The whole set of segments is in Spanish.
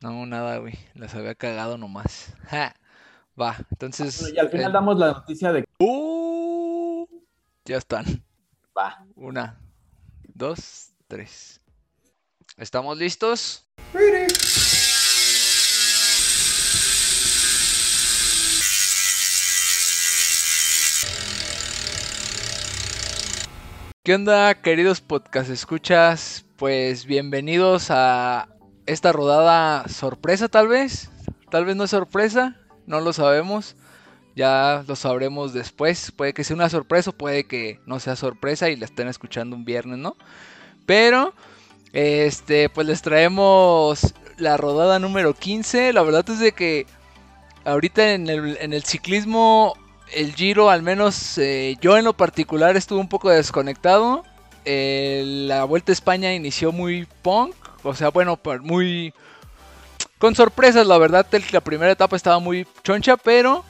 No, nada, güey. Las había cagado nomás. Ja. Va, entonces. y al final eh, damos la noticia de ¡Uh! ya están. va. Una, dos, tres. ¿Estamos listos? ¿Qué onda, queridos podcast escuchas? Pues bienvenidos a esta rodada sorpresa, tal vez. Tal vez no es sorpresa, no lo sabemos. Ya lo sabremos después. Puede que sea una sorpresa puede que no sea sorpresa y la estén escuchando un viernes, ¿no? Pero, este, pues les traemos la rodada número 15. La verdad es de que ahorita en el, en el ciclismo, el Giro, al menos eh, yo en lo particular, estuve un poco desconectado. Eh, la Vuelta a España inició muy punk. O sea, bueno, muy... Con sorpresas, la verdad, la primera etapa estaba muy choncha, pero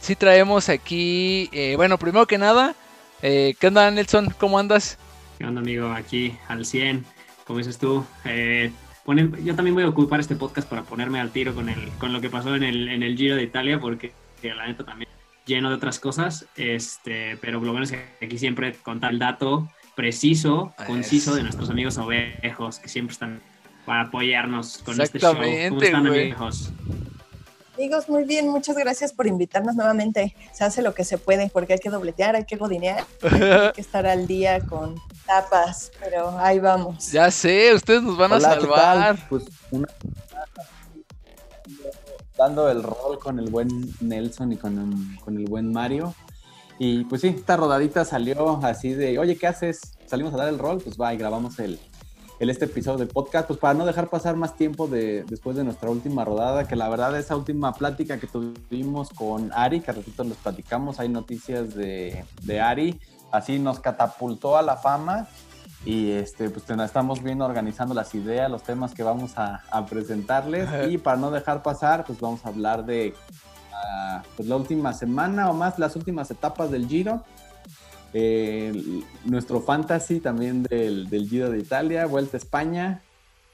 sí traemos aquí... eh, bueno, primero que nada, eh, ¿qué onda Nelson? ¿Cómo andas? ¿Qué onda, amigo? Aquí al 100, como dices tú. eh, ponen- yo también voy a ocupar este podcast para ponerme al tiro con, el, con lo que pasó en el, en el Giro de Italia, porque que la neta también lleno de otras cosas, este, pero lo bueno es que aquí siempre contar el dato preciso, conciso de nuestros amigos ovejos, que siempre están para apoyarnos con este show. ¿Cómo Exactamente, están, amigos? Amigos, muy bien, muchas gracias por invitarnos nuevamente. Se hace lo que se puede porque hay que dobletear, hay que godinear, hay que estar al día con tapas, pero ahí vamos. ya sé, ustedes nos van a Hola, ¿qué salvar. Pues una dando el rol con el buen Nelson y con, con el buen Mario. Y pues sí, esta rodadita salió así de, oye, ¿qué haces? Salimos a dar el rol, pues va y grabamos el, el este episodio del podcast, pues para no dejar pasar más tiempo de, después de nuestra última rodada, que la verdad esa última plática que tuvimos con Ari, que a ratito les platicamos, hay noticias de, de Ari, así nos catapultó a la fama y este, pues te- estamos bien organizando las ideas, los temas que vamos a, a presentarles y para no dejar pasar, pues vamos a hablar de ah, pues la última semana o más, las últimas etapas del Giro. Eh, nuestro fantasy también del, del Giro de Italia, Vuelta a España.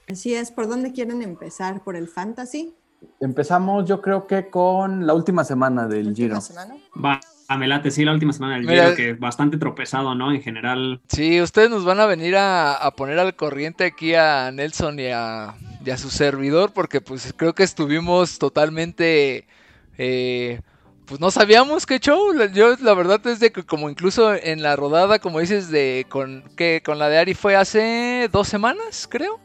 Así es, ¿por dónde quieren empezar? ¿Por el fantasy? Empezamos yo creo que con la última semana del ¿Última Giro. semana? Va, me late, sí, la última semana del Mira- Giro, que bastante tropezado, ¿no? En general, Sí, ustedes nos van a venir a, a poner al corriente aquí a Nelson y a, y a su servidor, porque pues creo que estuvimos totalmente, eh, pues no sabíamos qué show. Yo la verdad es de que como incluso en la rodada, como dices, de con que con la de Ari fue hace dos semanas, creo,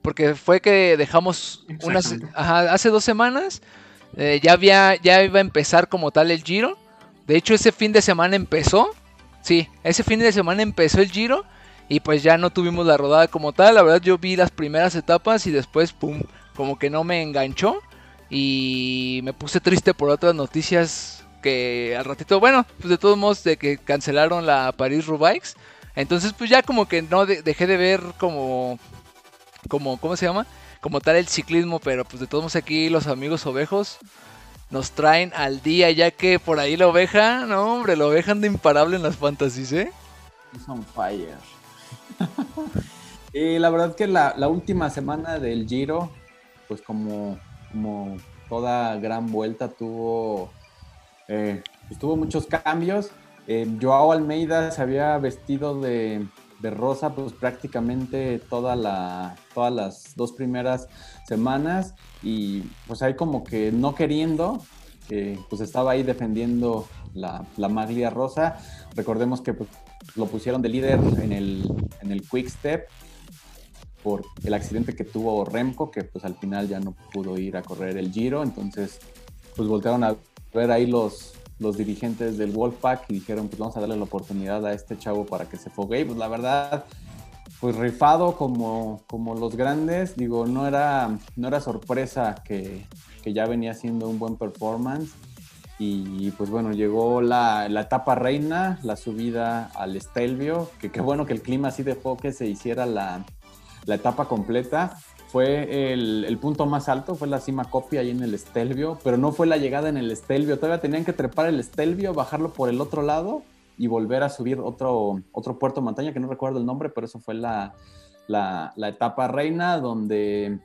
porque fue que dejamos unas, ajá, hace dos semanas, eh, ya había, ya iba a empezar como tal el Giro. De hecho, ese fin de semana empezó. Sí, ese fin de semana empezó el Giro y pues ya no tuvimos la rodada como tal. La verdad yo vi las primeras etapas y después, pum, como que no me enganchó y me puse triste por otras noticias que al ratito, bueno, pues de todos modos de que cancelaron la París-Roubaix. Entonces pues ya como que no de- dejé de ver como, como, ¿cómo se llama? Como tal el ciclismo, pero pues de todos modos aquí los amigos ovejos nos traen al día, ya que por ahí la oveja, no hombre, la oveja anda imparable en las fantasies, ¿eh? It's on fire. y la verdad que la, la última semana del Giro, pues como, como toda gran vuelta tuvo, eh, pues tuvo muchos cambios. Eh, Joao Almeida se había vestido de, de rosa pues prácticamente toda la, todas las dos primeras semanas y pues ahí como que no queriendo, eh, pues estaba ahí defendiendo la, la maglia rosa. Recordemos que pues, lo pusieron de líder en el, en el Quick Step por el accidente que tuvo Remco, que pues al final ya no pudo ir a correr el Giro, entonces pues voltearon a ver ahí los, los dirigentes del Wolfpack y dijeron pues vamos a darle la oportunidad a este chavo para que se fogue y pues la verdad pues rifado como, como los grandes, digo, no era, no era sorpresa que, que ya venía haciendo un buen performance. Y pues bueno, llegó la, la etapa reina, la subida al Stelvio, que qué bueno que el clima así dejó que se hiciera la, la etapa completa. Fue el, punto más alto, fue la cima copia ahí en el Stelvio, pero no fue la llegada en el Stelvio. Todavía tenían que trepar el Stelvio, bajarlo por el otro lado y volver a subir otro, otro puerto montaña, que no recuerdo el nombre, pero eso fue la, la, la etapa reina, donde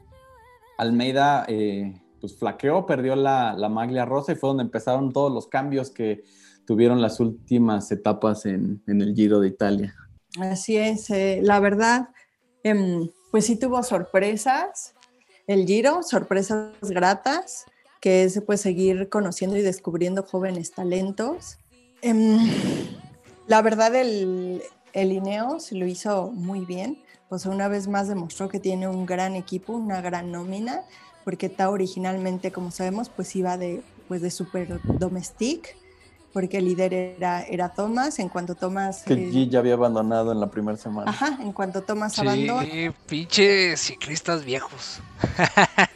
Almeida eh, pues flaqueó, perdió la, la, maglia rosa y fue donde empezaron todos los cambios que tuvieron las últimas etapas en, en el Giro de Italia. Así es, eh, la verdad, eh, pues sí tuvo sorpresas el Giro, sorpresas gratas, que es pues seguir conociendo y descubriendo jóvenes talentos. Em, la verdad, el, el Ineos lo hizo muy bien. Pues una vez más demostró que tiene un gran equipo, una gran nómina, porque está originalmente, como sabemos, pues iba de, pues de Super porque el líder era, era Thomas. En cuanto Thomas. Que eh, ya había abandonado en la primera semana. Ajá, en cuanto Thomas Sí, abandona. pinche ciclistas viejos.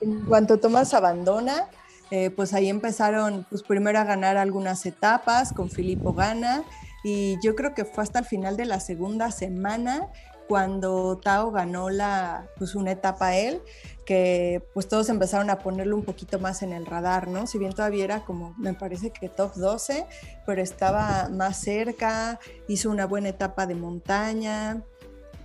En cuanto Thomas abandona, eh, pues ahí empezaron, pues primero a ganar algunas etapas, con Filippo gana, y yo creo que fue hasta el final de la segunda semana cuando Tao ganó la, pues una etapa él, que pues todos empezaron a ponerlo un poquito más en el radar, ¿no? Si bien todavía era como, me parece que top 12, pero estaba más cerca, hizo una buena etapa de montaña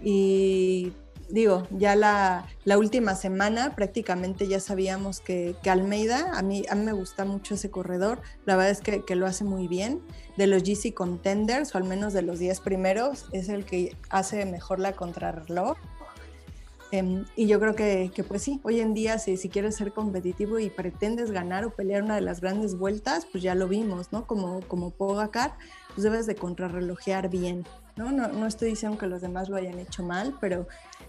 y digo, ya la, la, última semana prácticamente ya sabíamos que, que, Almeida, a mí, a mí me gusta mucho ese corredor, la verdad es que, que, lo hace muy bien. De los GC Contenders, o al menos de los 10 primeros, es el que hace mejor la contrarreloj. Eh, y yo creo que, que, pues sí, hoy en día si, si, quieres ser competitivo y pretendes ganar o pelear una de las grandes vueltas, pues ya lo vimos, ¿no? Como, como Pogacar, pues debes de contrarrelojear bien, ¿no? ¿no? No estoy diciendo que los demás lo hayan hecho mal, pero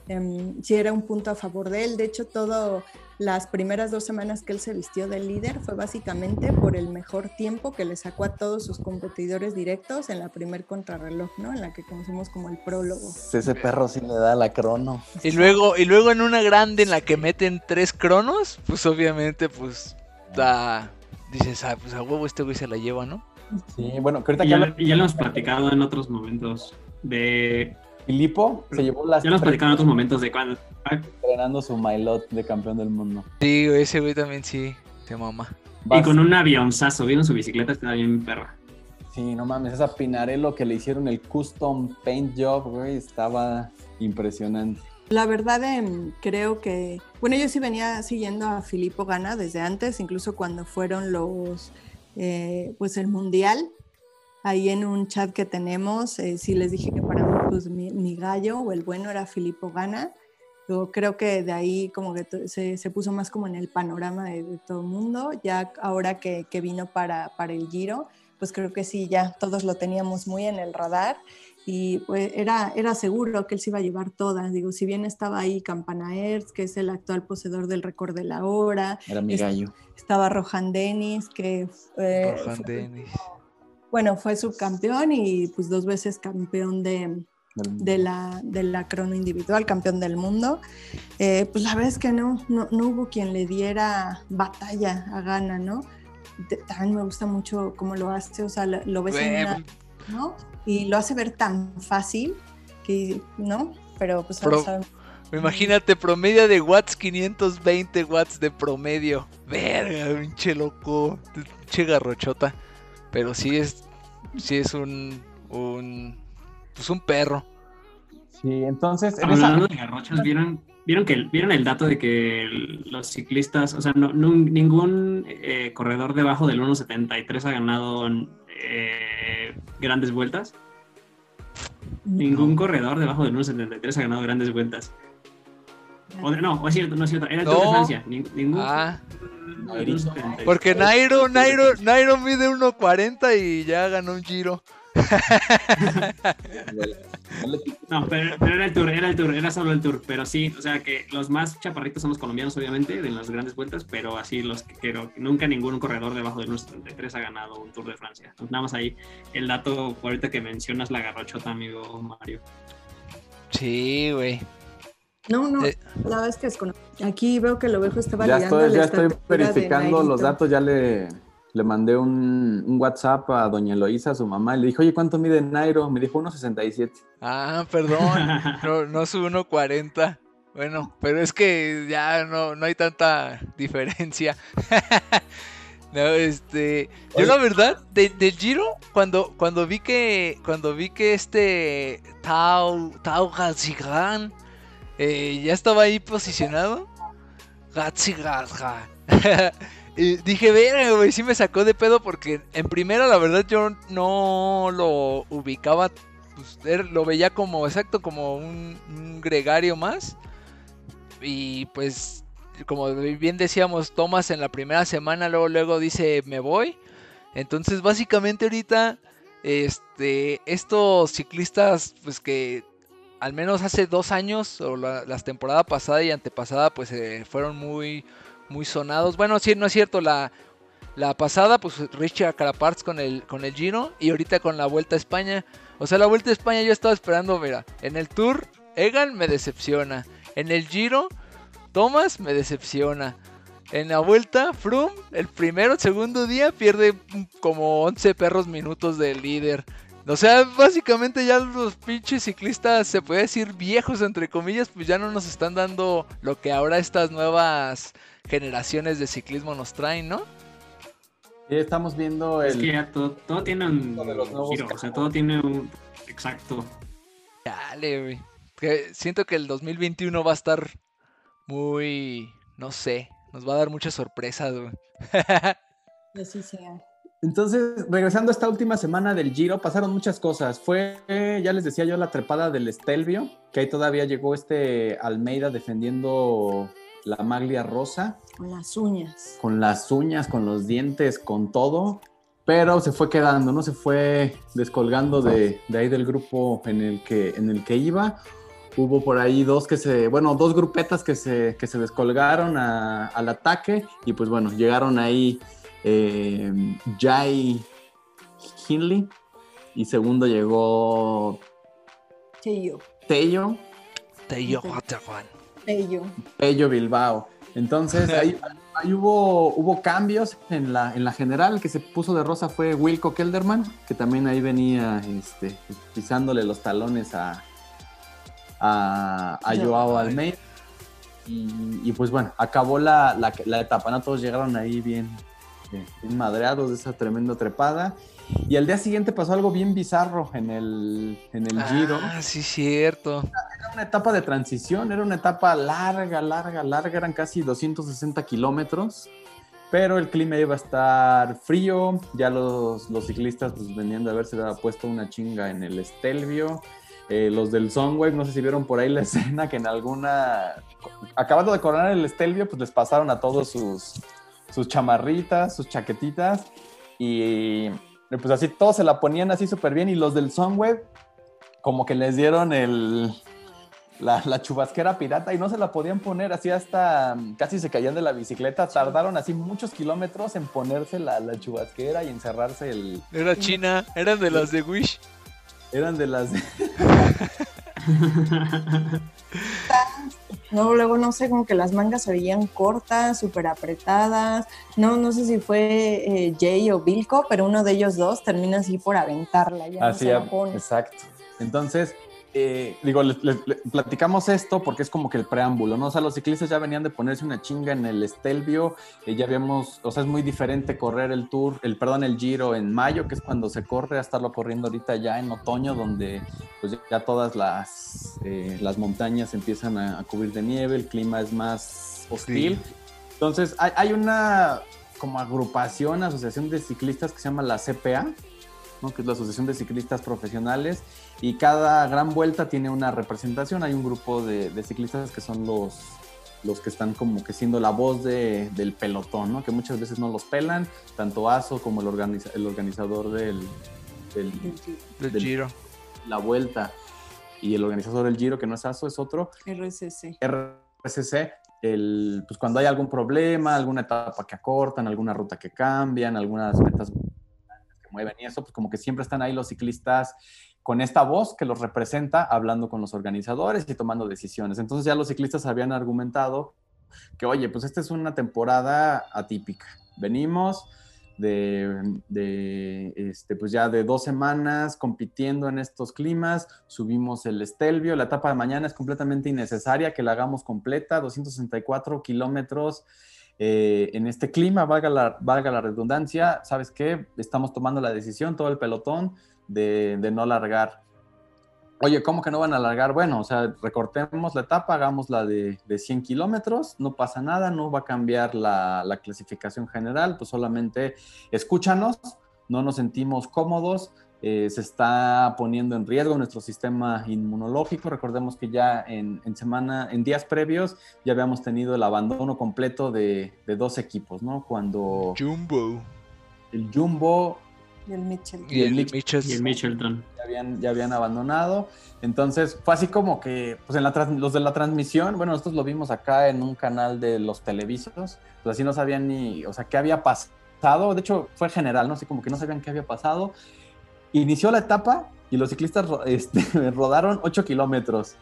Um, sí era un punto a favor de él. De hecho, todas las primeras dos semanas que él se vistió de líder fue básicamente por el mejor tiempo que le sacó a todos sus competidores directos en la primer contrarreloj, ¿no? En la que conocemos como el prólogo. Ese perro sí le da la crono. Y luego, y luego en una grande en la que meten tres cronos, pues obviamente, pues da. Dices, ah, pues a huevo este güey se la lleva, ¿no? Sí, bueno, que ahorita y ya, ya lo hemos platicado en otros momentos de Filipo se llevó las. Ya nos platicaron en otros momentos de cuando. Entrenando su Mailot de campeón del mundo. Sí, ese güey también sí, se mama. Y con un avionzazo, vieron su bicicleta, estaba bien perra. Sí, no mames, esa Pinarello que le hicieron el custom paint job, güey, estaba impresionante. La verdad, eh, creo que. Bueno, yo sí venía siguiendo a Filippo Gana desde antes, incluso cuando fueron los. Eh, pues el mundial, ahí en un chat que tenemos, eh, sí les dije que pues, mi, mi, gallo o el bueno era Filippo Gana. Yo creo que de ahí como que se, se puso más como en el panorama de, de todo el mundo. Ya ahora que, que, vino para, para el Giro, pues creo que sí, ya todos lo teníamos muy en el radar y pues era, era seguro que él se iba a llevar todas. Digo, si bien estaba ahí Campanaers, que es el actual poseedor del récord de la hora. Era mi gallo. Estaba Rohan Dennis, que... Eh, Rohan Dennis bueno, fue subcampeón y pues dos veces campeón de, de, la, de la crono individual, campeón del mundo. Eh, pues la verdad es que no, no, no, hubo quien le diera batalla a Gana, ¿no? También me gusta mucho cómo lo hace, o sea, lo, lo ves en una, ¿no? Y lo hace ver tan fácil que, ¿no? Pero pues Pro. Imagínate, promedio de watts, 520 watts de promedio. Verga, pinche loco, pinche garrochota. Pero sí es, sí es un, un, pues un perro. Sí, entonces... En Hablando esa... de garrochas, ¿vieron, ¿vieron, que, ¿vieron el dato de que los ciclistas, o sea, no, no, ningún eh, corredor debajo del 1.73 ha ganado eh, grandes vueltas? Ningún corredor debajo del 1.73 ha ganado grandes vueltas. O, no, o es cierto, no es cierto. Era el no. Tour de Francia. Ningún. Ah. Porque Nairo, Nairo, Nairo mide 1.40 y ya ganó un giro. No, pero, pero, era el tour, era el tour, era solo el tour. Pero sí, o sea que los más chaparritos son los colombianos, obviamente, de las grandes vueltas, pero así los que. Nunca ningún corredor debajo del 1.73 ha ganado un tour de Francia. Entonces, nada más ahí el dato, ahorita que mencionas la garrochota, amigo Mario. Sí, güey. No, no, eh, la verdad es que es con... aquí veo que lo viejo está Ya validando. estoy, ya estoy verificando los datos, ya le, le mandé un, un, WhatsApp a doña Eloísa, a su mamá, y le dije, oye, ¿cuánto mide Nairo? Me dijo 1.67. Ah, perdón, no, no su 1.40. Bueno, pero es que ya no, no hay tanta diferencia. no, este, yo la verdad, de, del Giro, cuando, cuando vi que, cuando vi que este Tao, Tao Gazigan, eh, ya estaba ahí posicionado. Gatsigasga. dije, verga, güey, sí me sacó de pedo porque en primera, la verdad, yo no lo ubicaba. Pues, er, lo veía como, exacto, como un, gregario más. Y pues, como bien decíamos, Thomas en la primera semana, luego, luego dice, me voy. Entonces, básicamente ahorita, este, estos ciclistas, pues que al menos hace dos años, o la, las temporadas pasada y antepasada, pues eh, fueron muy, muy sonados. Bueno, sí, no es cierto, la, la pasada, pues Richard Caraparts con el, con el Gino y ahorita con la Vuelta a España. O sea, la Vuelta a España yo estaba esperando, mira, en el Tour, Egan me decepciona. En el Giro, Thomas me decepciona. En la vuelta, Froome, el primero, segundo día, pierde como 11 perros minutos del líder. O sea, básicamente ya los pinches ciclistas, se puede decir viejos entre comillas, pues ya no nos están dando lo que ahora estas nuevas generaciones de ciclismo nos traen, ¿no? Sí, estamos viendo el... Es que ya todo, todo tiene un giro, o sea, todo tiene un... Exacto. Dale, güey. Que siento que el 2021 va a estar muy... no sé, nos va a dar muchas sorpresas, güey. Así sea. Entonces, regresando a esta última semana del Giro, pasaron muchas cosas. Fue, ya les decía yo, la trepada del Estelvio, que ahí todavía llegó este Almeida defendiendo la maglia rosa. Con las uñas. Con las uñas, con los dientes, con todo. Pero se fue quedando, ¿no? Se fue descolgando de, de ahí del grupo en el, que, en el que iba. Hubo por ahí dos que se, bueno, dos grupetas que se, que se descolgaron a, al ataque y pues bueno, llegaron ahí eh, Jai Hinley y segundo llegó Tello. Tello. Tello Tello. Pello Bilbao. Entonces ahí, ahí, hubo, hubo cambios en la, en la general. El que se puso de rosa fue Wilco Kelderman, que también ahí venía este, pisándole los talones a, a, a Joao Almeida. Y, y, pues bueno, acabó la, la, la etapa, ¿no? Todos llegaron ahí bien, bien madreados de esa tremenda trepada. Y al día siguiente pasó algo bien bizarro en el, en el Giro. Ah, sí, cierto. Era una etapa de transición, era una etapa larga, larga, larga, eran casi 260 kilómetros, pero el clima iba a estar frío, ya los, los ciclistas pues, venían de haberse puesto una chinga en el Estelvio. Eh, los del Sunwave, no sé si vieron por ahí la escena que en alguna, acabando de coronar el Estelvio, pues les pasaron a todos sus, sus chamarritas, sus chaquetitas y pues así todos se la ponían así súper bien y los del Sunweb como que les dieron el, la, la, chubasquera pirata y no se la podían poner así hasta casi se caían de la bicicleta. Tardaron así muchos kilómetros en ponerse la, la chubasquera y encerrarse el... Era China, eran de las de Wish. Eran de las de... No, luego no sé, como que las mangas se veían cortas, súper apretadas. No, no sé si fue eh, Jay o Vilco, pero uno de ellos dos termina así por aventarla. Ya así, no exacto. Entonces, eh, digo, les, les, les, platicamos esto porque es como que el preámbulo, ¿no? O sea, los ciclistas ya venían de ponerse una chinga en el Estelvio, eh, ya habíamos, o sea, es muy diferente correr el Tour, el, perdón, el Giro en mayo, que es cuando se corre, a estarlo corriendo ahorita ya en otoño, donde pues ya todas las, eh, las montañas empiezan a, a, cubrir de nieve, el clima es más hostil. Sí. Entonces, hay, hay una como agrupación, asociación de ciclistas que se llama la CPA, ¿no? que es la Asociación de Ciclistas Profesionales, y cada gran vuelta tiene una representación. Hay un grupo de, de ciclistas que son los, los que están como que siendo la voz de, del pelotón, ¿no? que muchas veces no los pelan, tanto ASO como el, organiza, el organizador del, del, del, del Giro. La vuelta. Y el organizador del Giro, que no es ASO, es otro. RCC. RCC. El, pues cuando hay algún problema, alguna etapa que acortan, alguna ruta que cambian, algunas metas mueven y eso, pues como que siempre están ahí los ciclistas con esta voz que los representa, hablando con los organizadores y tomando decisiones. Entonces ya los ciclistas habían argumentado que, oye, pues esta es una temporada atípica. Venimos de, de este, pues ya de dos semanas compitiendo en estos climas, subimos el Estelvio, la etapa de mañana es completamente innecesaria que la hagamos completa, 264 kilómetros. Eh, en este clima, valga la, valga la redundancia, ¿sabes qué? Estamos tomando la decisión, todo el pelotón, de, no largar. oye, ¿cómo que no van a alargar? Bueno, o sea, recortemos la etapa, hagamos la de, de 100 kilómetros, no pasa nada, no va a cambiar la, la, clasificación general, pues solamente escúchanos, no nos sentimos cómodos, eh, se está poniendo en riesgo nuestro sistema inmunológico. Recordemos que ya en, en, semana, en días previos, ya habíamos tenido el abandono completo de, de dos equipos, ¿no? Cuando... Jumbo. El Jumbo y el Mitchell. Y el, Mitchell. Y el Mitchelton. Ya habían, ya habían abandonado. Entonces fue así como que, pues en la los de la transmisión, bueno, nosotros lo vimos acá en un canal de los televisos, pues así no sabían ni, o sea, qué había pasado. De hecho, fue general, ¿no? Así como que no sabían qué había pasado. Inició la etapa y los ciclistas este, rodaron 8 kilómetros.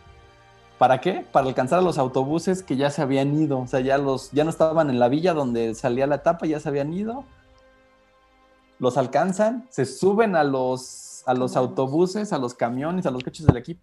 ¿Para qué? Para alcanzar a los autobuses que ya se habían ido. O sea, ya, los, ya no estaban en la villa donde salía la etapa, ya se habían ido los alcanzan, se suben a los, a los autobuses, a los camiones, a los coches del equipo,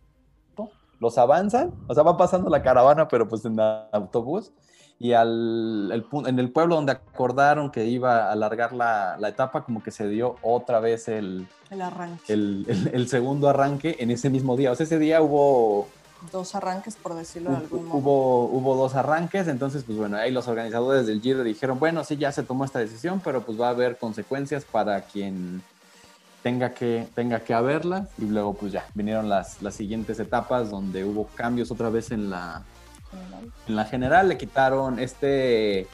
los avanzan, o sea, va pasando la caravana, pero pues en autobús, y al, el, en el pueblo donde acordaron que iba a alargar la, la etapa, como que se dio otra vez el, el arranque. El, segundo arranque en ese mismo día. O sea, ese día hubo dos arranques, por decirlo de algún modo. Hubo, hubo dos arranques, entonces, pues bueno, ahí los organizadores del Giro dijeron, bueno, sí, ya se tomó esta decisión, pero pues va a haber consecuencias para quien tenga que, tenga que haberla. Y luego, pues ya, vinieron las, las siguientes etapas donde hubo cambios otra vez en la. En la general. Le quitaron este...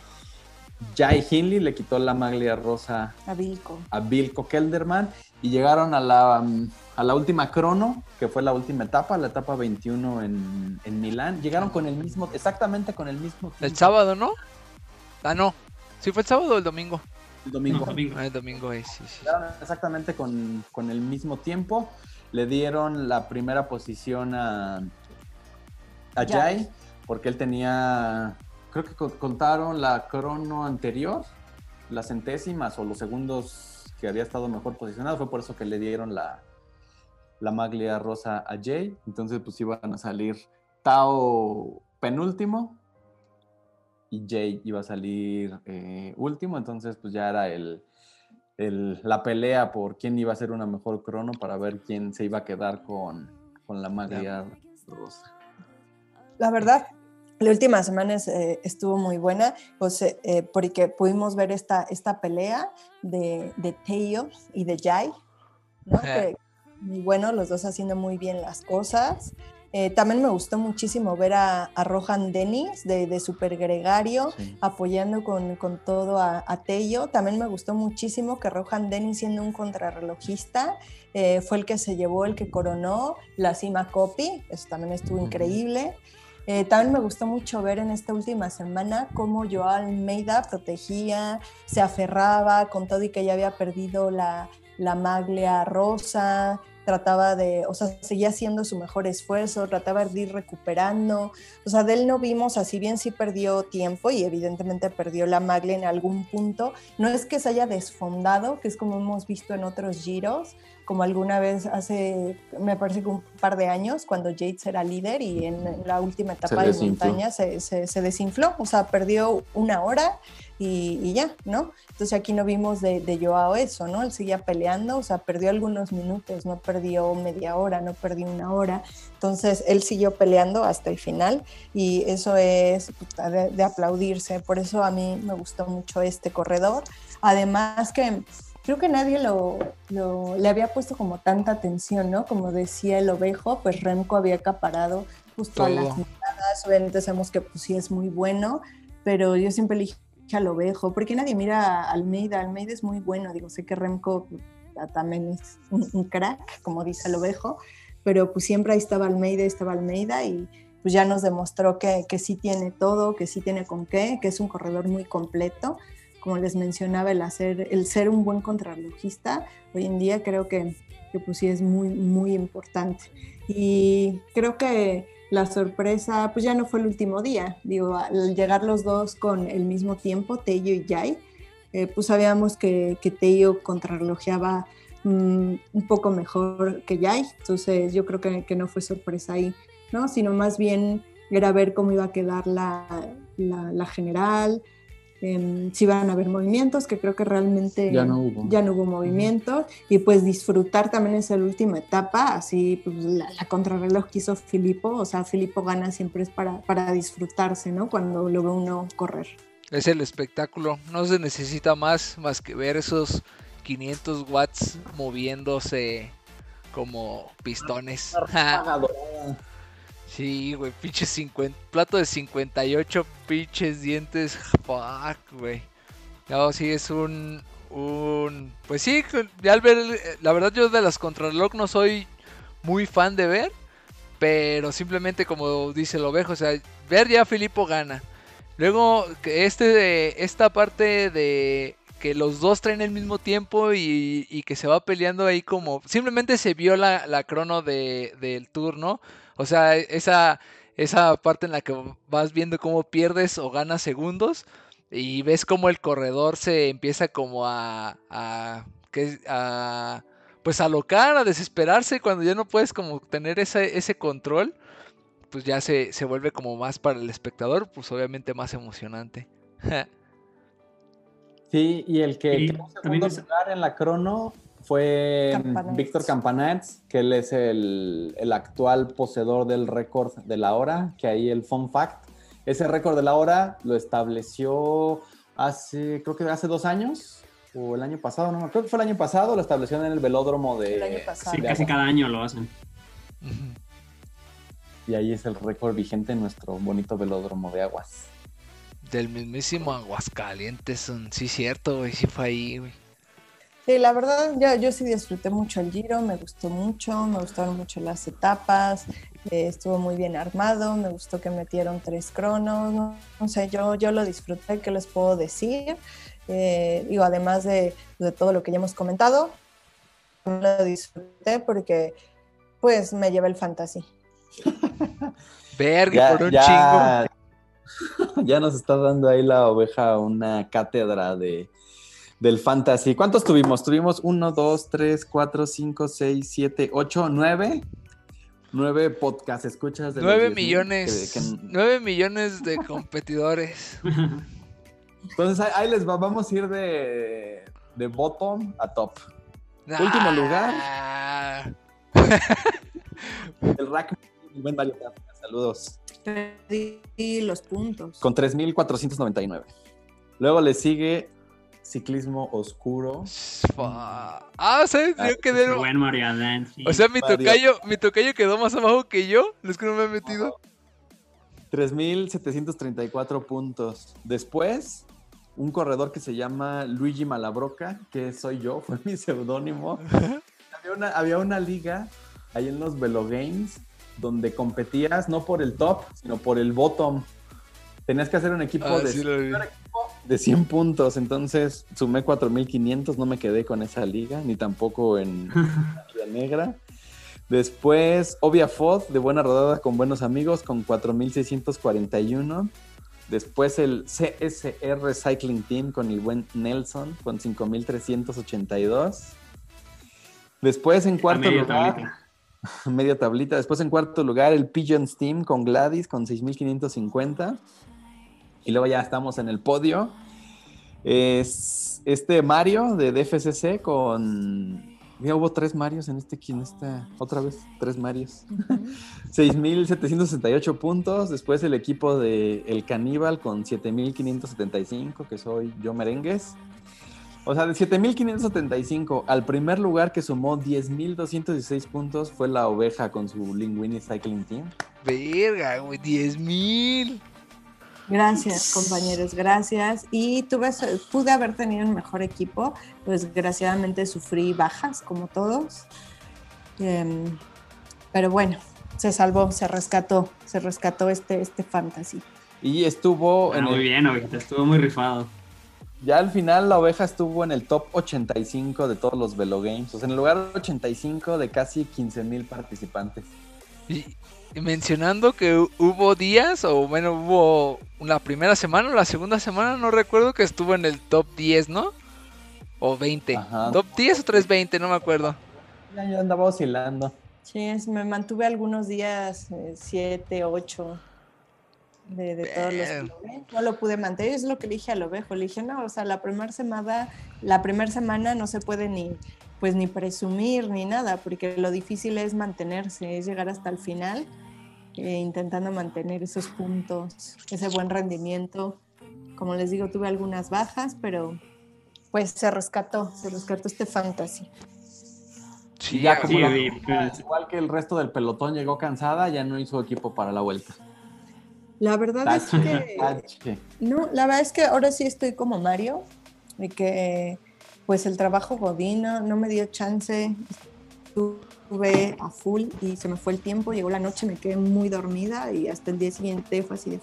Jai Hindley le quitó la maglia rosa A Vilco. a Vilco Kelderman y llegaron a la, um, a la última crono, que fue la última etapa, la etapa 21 en, en Milán. Llegaron con el mismo, exactamente con el mismo El tiempo. sábado, ¿no? Ah, no. ¿Sí fue el sábado o el domingo? El domingo. No, domingo. Ah, el domingo es, sí, sí. Llegaron exactamente con, con el mismo tiempo. Le dieron la primera posición a, a Jai. Porque él tenía, creo que co- contaron la crono anterior, las centésimas o los segundos que había estado mejor posicionado. Fue por eso que le dieron la, la maglia rosa a Jay. Entonces, pues iban a salir Tao penúltimo y Jay iba a salir eh, último. Entonces, pues ya era el, el- la pelea por quién iba a hacer una mejor crono para ver quién se iba a quedar con, con la maglia rosa. La verdad, la última semana eh, estuvo muy buena, pues, eh, eh, porque pudimos ver esta, esta pelea de, de Teo y de Jai, ¿no? Que muy bueno, los dos haciendo muy bien las cosas. Eh, también me gustó muchísimo ver a, a Rohan Dennis de, de Super Gregario Sí. apoyando con, con todo a, a Tello. También me gustó muchísimo que Rohan Dennis, siendo un contrarrelojista, eh, fue el que se llevó, el que coronó la cima Copy. Eso también estuvo increíble. Eh, también me gustó mucho ver en esta última semana cómo Joao Almeida protegía, se aferraba con todo y que ya había perdido la, la maglia rosa, trataba de, o sea, seguía haciendo su mejor esfuerzo, trataba de ir recuperando. O sea, de él no vimos, así bien sí perdió tiempo y evidentemente perdió la maglia en algún punto. No es que se haya desfondado, que es como hemos visto en otros giros, como alguna vez hace, me parece que un par de años, cuando Yates era líder y en la última etapa de desinfló. montaña se, se- se desinfló, o sea, perdió una hora y, y ya, ¿no? Entonces aquí no vimos de, de Joao eso, ¿no? Él seguía peleando, o sea, perdió algunos minutos, no perdió media hora, no perdió una hora. Entonces él siguió peleando hasta el final y eso es de, de aplaudirse. Por eso a mí me gustó mucho este corredor. Además que creo que nadie lo, lo- le había puesto como tanta atención, ¿no? Como decía el ovejo, pues Remco había acaparado justo a las Todo. miradas. Obviamente sabemos que pues sí es muy bueno, pero yo siempre le dije al ovejo, porque nadie mira a Almeida, Almeida es muy bueno, digo, sé que Remco también es un, un crack, como dice el ovejo, pero pues siempre ahí estaba Almeida, estaba Almeida y pues ya nos demostró que, que sí tiene todo, que sí tiene con qué, que es un corredor muy completo. Como les mencionaba, el, hacer, el ser un buen contrarrelojista, hoy en día creo que, que pues sí es muy, muy importante. Y creo que la sorpresa, pues ya no fue el último día. Digo, al llegar los dos con el mismo tiempo, Tello y Jai, eh, pues sabíamos que, que Tello contrarrelojeaba mm, un poco mejor que Jai. Entonces yo creo que, que no fue sorpresa ahí, ¿no? Sino más bien era ver cómo iba a quedar la, la, la general. Em, si van a haber movimientos, que creo que realmente Ya no hubo. ya no hubo movimientos, y pues disfrutar también esa última etapa, así pues la, la contrarreloj que hizo Filipo, o sea, Filipo gana siempre es para, para disfrutarse, ¿no? Cuando lo ve uno correr. Es el espectáculo. No se necesita más más que ver esos 500 watts moviéndose como pistones. Sí, güey, pinches 50, plato de 58 pinches dientes. Fuck, güey. No, sí, es un, un... Pues sí, ya al ver, eh, la verdad yo de las Contrarreloj no soy muy fan de ver, pero simplemente como dice el ovejo, o sea, ver ya Filipo gana. Luego, este esta parte de que los dos traen el mismo tiempo y, y que se va peleando ahí como... Simplemente se vio la, la crono de, del tour, ¿no? O sea, esa, esa parte en la que vas viendo cómo pierdes o ganas segundos y ves cómo el corredor se empieza como a, a, que- a pues a alocar, a desesperarse cuando ya no puedes como tener ese, ese control, pues ya se, se vuelve como más para el espectador, pues obviamente más emocionante. Sí, y el que Sí, quedó en también segundo es- lugar en la crono fue. Víctor Campanats, que él es el, el actual poseedor del récord de la hora, que ahí el fun fact, ese récord de la hora lo estableció hace, creo que hace dos años, o el año pasado, no, me- creo que fue el año pasado, lo estableció en el velódromo de... El año pasado. Sí, de casi Agua- cada año lo hacen. Y ahí es el récord vigente en nuestro bonito velódromo de aguas. Del mismísimo Aguascalientes, son- sí cierto, güey, sí fue ahí, güey. Sí, la verdad, yo, yo sí disfruté mucho el Giro, me gustó mucho, me gustaron mucho las etapas, eh, estuvo muy bien armado, me gustó que metieron tres cronos, no, no sé, yo, yo lo disfruté, ¿qué les puedo decir? Eh, digo, además de, de todo lo que ya hemos comentado, lo disfruté porque pues me llevé el fantasy. Verga, por un chingo. ya nos está dando ahí la oveja una cátedra de, del fantasy. ¿Cuántos tuvimos? Tuvimos 1, 2, 3, 4, 5, 6, 7, 8, 9. 9 podcast escuchas. de los 9 10,000 millones, que- que- 9 millones de competidores. Entonces ahí, ahí les va. Vamos a ir de, de bottom a top. Último lugar. Ah, El rack. buen Mario Saludos. Perdí los puntos. Con 3.499. Luego le sigue ciclismo oscuro. Ah, ¿sabes? Yo quedé. Buen Mario Adán, sí. O sea, mi tocayo, mi tocayo quedó más abajo que yo. Es que no me he metido. 3.734 puntos. Después, un corredor que se llama Luigi Malabroca, que soy yo, fue mi seudónimo. había, una, había una liga ahí en los Velo Games donde competías no por el top, sino por el bottom. Tenías que hacer un equipo Ah, de, sí de 100 puntos, entonces sumé 4.500, no me quedé con esa liga, ni tampoco en la Negra. Después, Obvia Fod, de buena rodada con buenos amigos, con 4.641. Después el CSR Cycling Team con el buen Nelson, con 5.382. Después en cuarto media lugar, tablita. media tablita. Después en cuarto lugar el Pigeons Team con Gladys con 6.550. Y luego ya estamos en el podio. Es este Mario de DFCC con... Ya hubo tres Marios en este, en esta, otra vez, tres Marios. 6.768 puntos. Después el equipo de El Caníbal con 7.575, que soy yo merengues. O sea, de 7.575 al primer lugar que sumó 10.216 puntos fue la oveja con su Linguini Cycling Team. Verga, güey, 10 mil. Gracias, compañeros, gracias. Y tuve, pude haber tenido un mejor equipo, pues desgraciadamente sufrí bajas, como todos. Em, pero bueno, se salvó, se rescató, se rescató este, este fantasy. Y estuvo Ah, en muy el, bien, ovejita, estuvo muy rifado. ya al final la oveja estuvo en el top 85 de todos los Velo Games, o sea, en el lugar 85 de casi 15.000 participantes. Y, mencionando que hu- hubo días, o bueno, hubo la primera semana o la segunda semana, no recuerdo que estuvo en el top 10, ¿no? O 20. Ajá. Top 10 o 320, no me acuerdo. Ya yo andaba oscilando. Sí, es- me mantuve algunos días, eh, siete, ocho. de, todos los no lo pude mantener, es lo que le dije al ovejo, le dije, no, o sea, la primera semana, la primera semana no se puede ni, pues ni presumir ni nada, porque lo difícil es mantenerse, es llegar hasta el final, eh, intentando mantener esos puntos, ese buen rendimiento. Como les digo, tuve algunas bajas, pero pues se rescató, se rescató este fantasy. Sí, ya como pues. igual que el resto del pelotón llegó cansada, ya no hizo equipo para la vuelta. La verdad es que no, la verdad es que ahora sí estoy como Mario, y que pues el trabajo godino no me dio chance, estuve a full y se me fue el tiempo, llegó la noche, me quedé muy dormida y hasta el día siguiente fue así de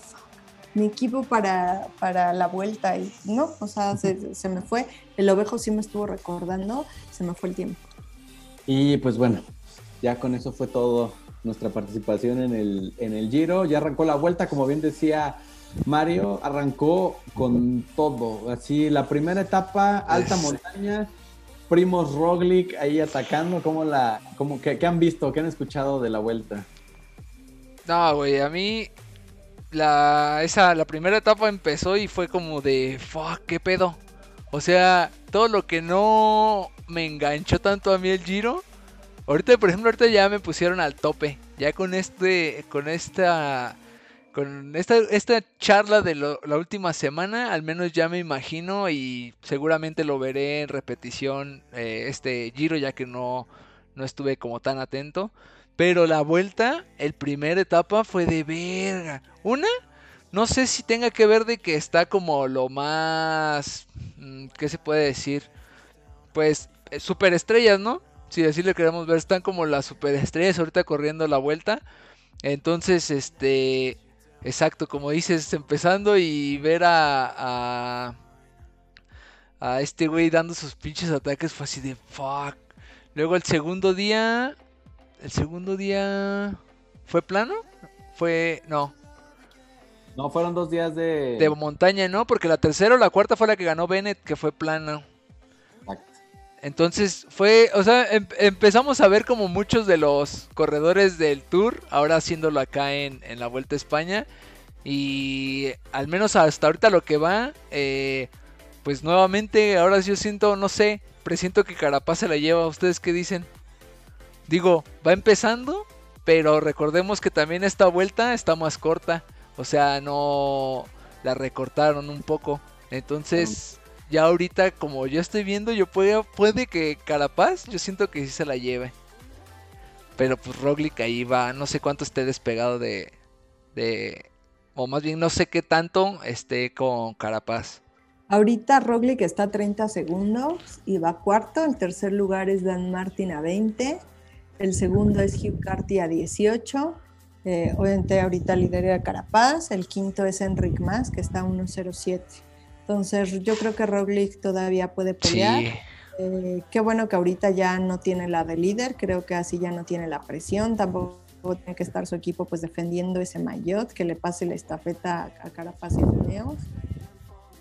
mi equipo para, para la vuelta y no, o sea, se, se me fue, el ovejo sí me estuvo recordando, se me fue el tiempo. Y pues bueno, ya con eso fue todo nuestra participación en el, en el Giro. Ya arrancó la vuelta, como bien decía Mario, arrancó con todo. Así, la primera etapa, alta montaña, Primos Roglic ahí atacando. ¿Cómo la, cómo, qué, han visto? ¿Qué han escuchado de la vuelta? No, güey, a mí la, esa, la primera etapa empezó y fue como de, fuck, qué pedo. O sea, todo lo que no me enganchó tanto a mí el Giro. Ahorita, por ejemplo, ahorita ya me pusieron al tope. Ya con este, con esta, con esta, esta charla de la última semana, al menos ya me imagino y seguramente lo veré en repetición eh, este Giro, ya que no, no estuve como tan atento. Pero la vuelta, el primer etapa fue de verga. Una, no sé si tenga que ver de que está como lo más, mm, ¿qué se puede decir? Pues eh, superestrellas, ¿no? Si así le queremos ver, están como las superestrellas ahorita corriendo la vuelta. Entonces, este, exacto, como dices, empezando y ver a, a, a este güey dando sus pinches ataques fue así de fuck. Luego el segundo día, el segundo día, ¿fue plano? Fue, no. No, fueron dos días de... De montaña, ¿no? Porque la tercera o la cuarta fue la que ganó Bennett, que fue plano. Entonces fue, o sea, em, empezamos a ver como muchos de los corredores del tour, ahora haciéndolo acá en, la Vuelta a España. Y al menos hasta ahorita lo que va, eh, pues nuevamente, ahora yo siento, no sé, presiento que Carapaz se la lleva. ¿Ustedes qué dicen? Digo, va empezando, pero recordemos que también esta vuelta está más corta. O sea, no la recortaron un poco. Entonces, ya ahorita, como yo estoy viendo, yo puedo, puede que Carapaz, yo siento que sí se la lleve. Pero pues Roglic ahí va, no sé cuánto esté despegado de, de o más bien no sé qué tanto esté con Carapaz. Ahorita Roglic está a 30 segundos y va cuarto. El tercer lugar es Dan Martin a 20. El segundo es Hugh Carty a 18. Eh, obviamente ahorita lidera Carapaz. El quinto es Enric Mas, que está a 1.07. Entonces yo creo que Roglic todavía puede pelear. Eh, qué bueno que ahorita ya no tiene la de líder, creo que así ya no tiene la presión, tampoco tiene que estar su equipo pues defendiendo ese maillot, que le pase la estafeta a Carapaz y Neos.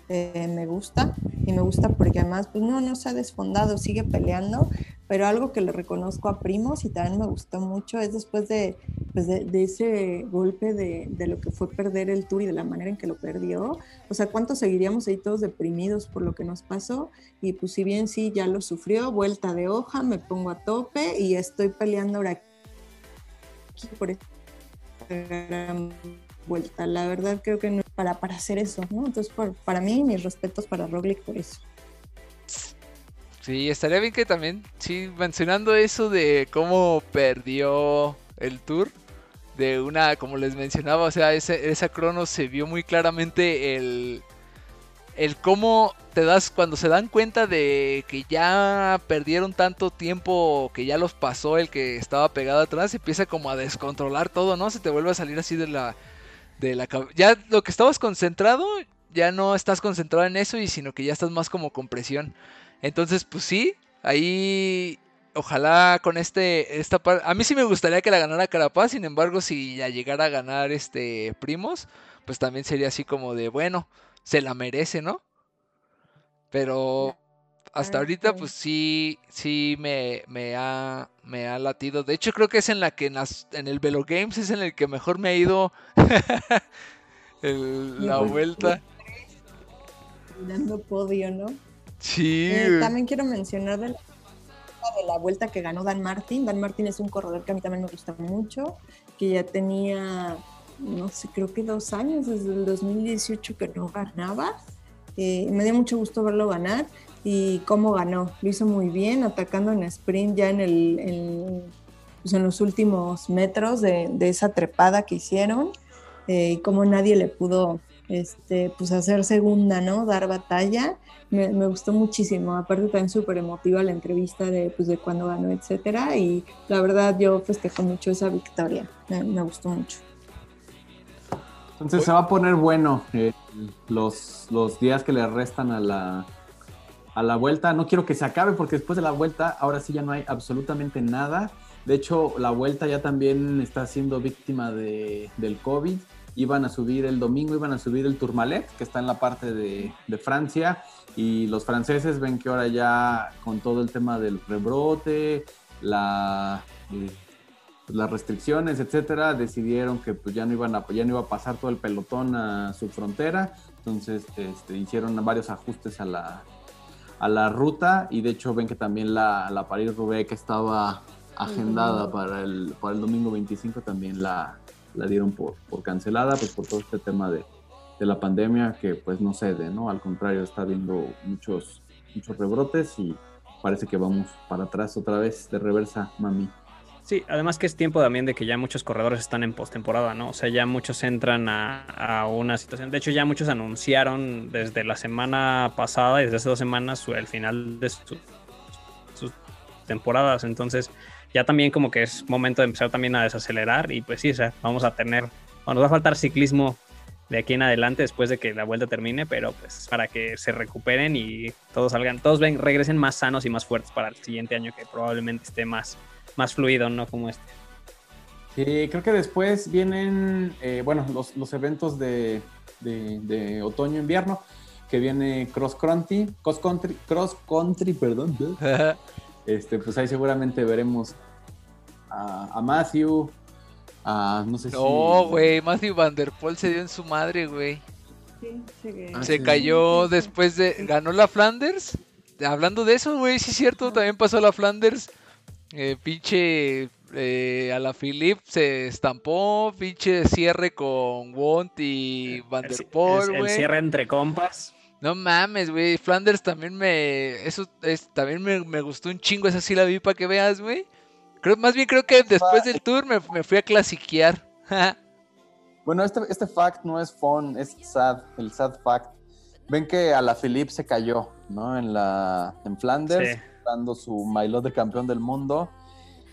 Eh, me gusta y me gusta porque además pues no, no se ha desfondado, sigue peleando, pero algo que le reconozco a Primos y también me gustó mucho es después de, pues de, ese golpe de, de, lo que fue perder el tour y de la manera en que lo perdió, o sea, ¿cuántos seguiríamos ahí todos deprimidos por lo que nos pasó? Y pues si bien sí, ya lo sufrió, vuelta de hoja, me pongo a tope y estoy peleando ahora aquí por gran vuelta. La verdad creo que no para, para hacer eso, ¿no? Entonces, para mí, mis respetos para Roglic por eso. Sí, estaría bien que también, sí, mencionando eso de cómo perdió el tour, de una, como les mencionaba, o sea, esa crono se vio muy claramente el, el cómo te das, cuando se dan cuenta de que ya perdieron tanto tiempo, que ya los pasó el que estaba pegado atrás, empieza como a descontrolar todo, ¿no? Se te vuelve a salir así de la, ya lo que estabas concentrado, ya no estás concentrado en eso y sino que ya estás más como con presión. Entonces, pues sí, ahí ojalá con este esta a mí sí me gustaría que la ganara Carapaz, sin embargo, si ya llegara a ganar este Primos, pues también sería así como de, bueno, se la merece, ¿no? Pero hasta ahorita pues sí sí me, me ha me ha latido. De hecho, creo que es en la que en, en el Velo Games es en el que mejor me ha ido la vuelta. Dando podio, ¿no? Sí. Eh, también quiero mencionar de la, de la vuelta que ganó Dan Martin. Dan Martin es un corredor que a mí también me gusta mucho, que ya tenía, no sé, creo que dos años, desde el 2018 que no ganaba. Eh, me dio mucho gusto verlo ganar y cómo ganó. Lo hizo muy bien, atacando en sprint ya en, el, en, pues en los últimos metros de, de, esa trepada que hicieron eh, y cómo nadie le pudo este, pues hacer segunda, ¿no? Dar batalla. Me, me gustó muchísimo. Aparte también súper emotiva la entrevista de, pues, de cuando ganó, etcétera. Y la verdad yo festejo mucho esa victoria. Me, me gustó mucho. Entonces se va a poner bueno eh, los, los días que le restan a la, a la vuelta. No quiero que se acabe porque después de la vuelta ahora sí ya no hay absolutamente nada. De hecho, la vuelta ya también está siendo víctima de, del COVID. Iban a subir el domingo, iban a subir el Tourmalet, que está en la parte de, de Francia. Y los franceses ven que ahora ya con todo el tema del rebrote, la, eh, las restricciones, etcétera, decidieron que pues ya no iban a, ya no iba a pasar todo el pelotón a su frontera. Entonces este, hicieron varios ajustes a la, a la ruta y de hecho ven que también la, la París-Roubaix que estaba agendada para el, para el domingo 25 también la, la dieron por, por, cancelada, pues por todo este tema de, de, la pandemia que pues no cede, ¿no? Al contrario, está habiendo muchos, muchos rebrotes y parece que vamos para atrás otra vez de reversa, mami. Sí, además que es tiempo también de que ya muchos corredores están en postemporada, ¿no? O sea, ya muchos entran a, una situación. De hecho, ya muchos anunciaron desde la semana pasada y desde hace dos semanas el final de su, sus temporadas. Entonces, ya también como que es momento de empezar también a desacelerar y pues sí, o sea, vamos a tener, bueno, nos va a faltar ciclismo de aquí en adelante después de que la vuelta termine, pero pues para que se recuperen y todos salgan, todos ven, regresen más sanos y más fuertes para el siguiente año que probablemente esté más, más fluido, ¿no? Como este. Sí, creo que después vienen, eh, bueno, los, los eventos de, de, de otoño-invierno, que viene cross country, cross country, cross country, perdón. este, pues ahí seguramente veremos a, a Matthew, a no sé si. No, güey, Matthew Van Der Poel se dio en su madre, güey. Sí, sí, ah, se sí. cayó después de. Ganó la Flanders. Hablando de eso, güey, sí es cierto, también pasó la Flanders. Eh, pinche eh, a la Philip se estampó, pinche cierre con Wont y Van Der Poel, güey. El, el, cierre entre compas. No mames, güey. Flanders también me. Eso es, también me, me, gustó un chingo. Esa sí la vi para que veas, güey. Creo, más bien creo que después del tour me, me fui a clasiquear. bueno, este, este fact no es fun, es sad. El sad fact. Ven que a la Philip se cayó, ¿no? En la. En Flanders. Sí dando su maillot de campeón del mundo.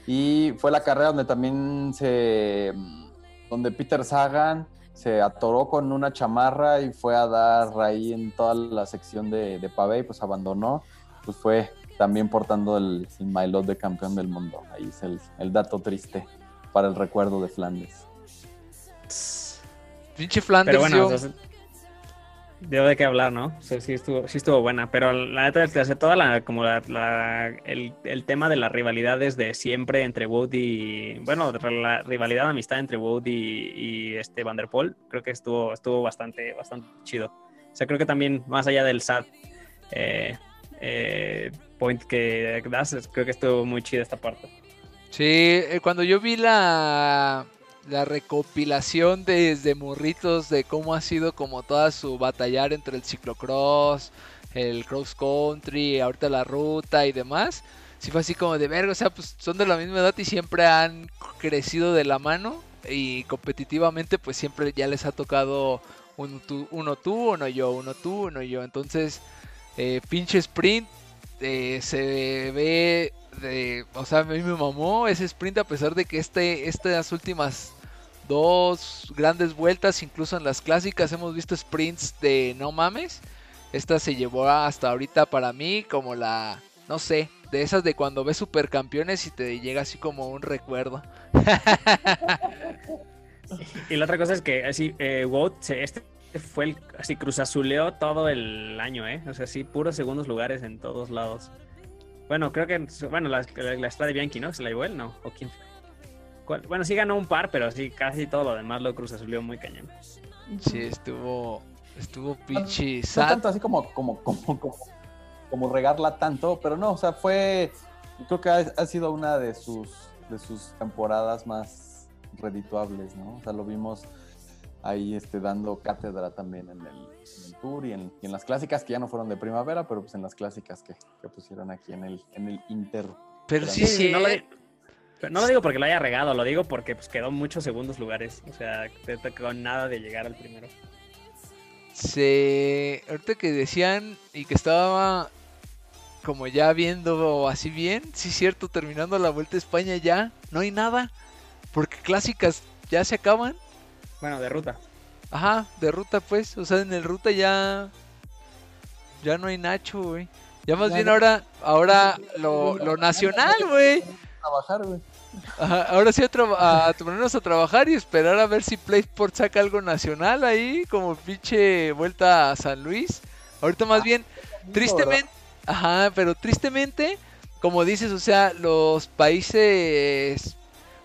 Y fue la carrera donde también se. donde Peter Sagan se atoró con una chamarra y fue a dar ahí en toda la sección de, de pavé y pues abandonó. Pues fue también portando el, el maillot de campeón del mundo. Ahí es el, el dato triste para el recuerdo de Flandes. Pinche Flandes. Pero bueno, yo... entonces, dio de qué hablar, ¿no? O sí, estuvo, sí estuvo buena, pero la neta es que toda la, como la, el, el, tema de las rivalidades de siempre entre Wood y, bueno, la rivalidad amistad entre Wood y, y, este Van der Poel, creo que estuvo, estuvo bastante, bastante chido. O sea, creo que también, más allá del sad eh, eh, point que das, creo que estuvo muy chida esta parte. Sí, eh, cuando yo vi la, la recopilación desde morritos de cómo ha sido como toda su batallar entre el ciclocross, el cross country, ahorita la ruta y demás. Sí fue así como de verga, o sea, pues son de la misma edad y siempre han crecido de la mano y competitivamente pues siempre ya les ha tocado uno tú, uno, tú, uno yo, uno tú, uno yo. Entonces, eh, pinche sprint eh, se ve de, o sea, a mí me mamó ese sprint a pesar de que este, estas últimas dos grandes vueltas, incluso en las clásicas hemos visto sprints de no mames. Esta se llevó hasta ahorita para mí como la, no sé, de esas de cuando ves supercampeones y te llega así como un recuerdo. y la otra cosa es que así, eh, Wout, este fue el, así cruzazuleó todo el año, ¿eh? O sea, sí, puros segundos lugares en todos lados. Bueno, creo que, bueno, la, la, la Strade Bianchi, ¿no? ¿Se la llevó él? No, ¿o quién fue? ¿Cuál? Bueno, sí ganó un par, pero sí, casi todo lo demás lo Cruz Azulió muy cañón. Sí, estuvo, estuvo pinche No sad. tanto así como, como, como, como, como regarla tanto, pero no, o sea, fue, creo que ha, ha sido una de sus, de sus temporadas más redituables, ¿no? O sea, lo vimos ahí este, dando cátedra también en el, en el tour y en, y en las clásicas que ya no fueron de primavera, pero pues en las clásicas que, que pusieron aquí en el, en el Inter. Pero sí, Sí, no, di- pero no lo digo porque lo haya regado, lo digo porque pues, quedó muchos segundos lugares. O sea, te- te- con nada de llegar al primero. Se... Ahorita que decían y que estaba como ya viendo así bien, sí cierto, terminando la Vuelta a España ya, no hay nada, porque clásicas ya se acaban. Bueno, de ruta. Ajá, de ruta pues, o sea, en el ruta ya ya no hay Nacho, güey. Ya más Ya bien no- ahora ahora lo, lo nacional, güey. Trabajar, güey. Ajá, ahora sí a, a ponernos a trabajar y esperar a ver si PlaySport saca algo nacional ahí, como pinche vuelta a San Luis. Ahorita más bien, tristemente, ajá, pero tristemente, como dices, o sea, los países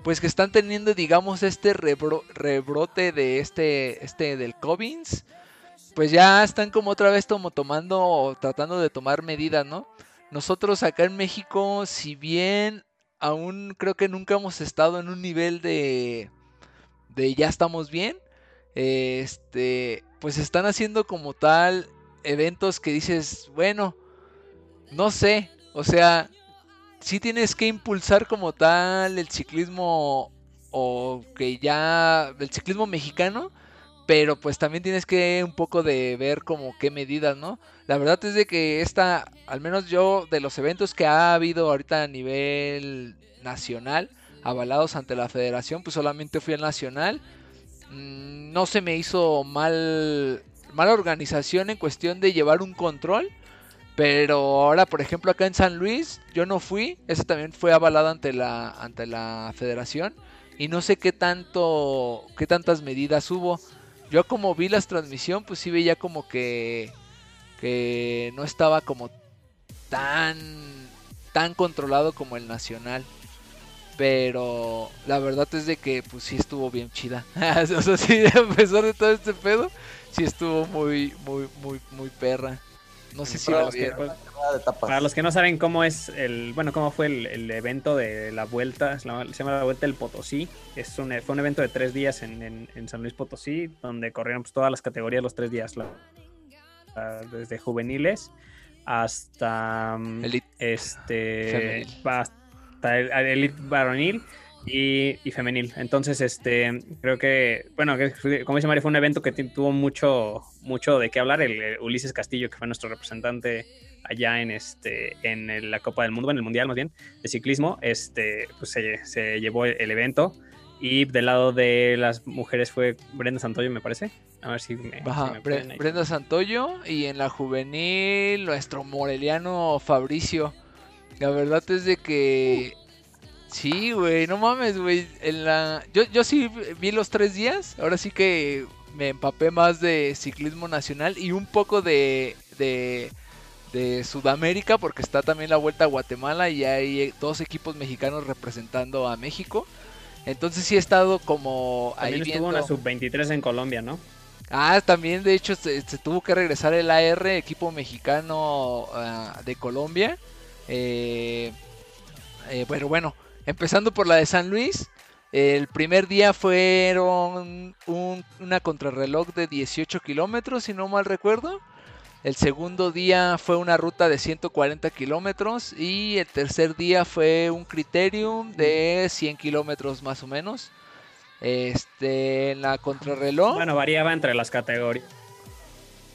pues que están teniendo, digamos, este rebro- rebrote de este, este del COVID, pues ya están como otra vez como tomando o tratando de tomar medidas, ¿no? Nosotros acá en México, si bien aún creo que nunca hemos estado en un nivel de, de ya estamos bien, este, pues están haciendo como tal eventos que dices, bueno, no sé, o sea, sí tienes que impulsar como tal el ciclismo o que ya el ciclismo mexicano, pero pues también tienes que un poco de ver como qué medidas, ¿no? La verdad es de que esta, al menos yo de los eventos que ha habido ahorita a nivel nacional, avalados ante la federación, pues solamente fui al nacional. Mm, No se me hizo mal mala organización en cuestión de llevar un control. Pero ahora, por ejemplo, acá en San Luis, yo no fui. Ese también fue avalado ante la, ante la federación. Y no sé qué tanto, qué tantas medidas hubo. Yo como vi las transmisión, pues sí veía como que, que no estaba como tan, tan controlado como el nacional. Pero la verdad es de que pues sí estuvo bien chida. o sea, sí, a pesar de todo este pedo, sí estuvo muy, muy, muy, muy perra. No sé si lo vieron. Nada de tapas. Para los que no saben cómo es el, bueno, cómo fue el, el evento de la vuelta, se llama, se llama la Vuelta del Potosí. Es un, fue un evento de tres días en, en- en San Luis Potosí, donde corrieron pues, todas las categorías los tres días, la- la- desde juveniles hasta mm, Elite. este Femenil. hasta el, el elite varonil y, y femenil. Entonces, este, creo que, bueno, que como dice Mario, fue un evento que tuvo mucho, mucho de qué hablar. El, Ulises Castillo, que fue nuestro representante allá en este, en la Copa del Mundo, en el Mundial más bien, de ciclismo, este, pues se, se llevó el, evento. Y del lado de las mujeres fue Brenda Santoyo, me parece. A ver si me, Ajá, si me Bre-. Brenda Santoyo y en la juvenil nuestro moreliano Fabricio. La verdad es de que sí, güey, no mames, güey. En la yo yo sí vi los tres días. Ahora sí que me empapé más de ciclismo nacional y un poco de de de Sudamérica porque está también la Vuelta a Guatemala y hay eh, dos equipos mexicanos representando a México. Entonces sí he estado como ahí También estuvo viendo. una sub-23 en Colombia, ¿no? Ah, también de hecho se, se tuvo que regresar el AR, equipo mexicano ah, de Colombia. Eh, eh, bueno, bueno, empezando por la de San Luis. El primer día fueron un- una contrarreloj de 18 kilómetros, si no mal recuerdo. El segundo día fue una ruta de 140 kilómetros. Y el tercer día fue un criterium de 100 kilómetros más o menos. Este, en la contrarreloj. Bueno, variaba entre las categorías.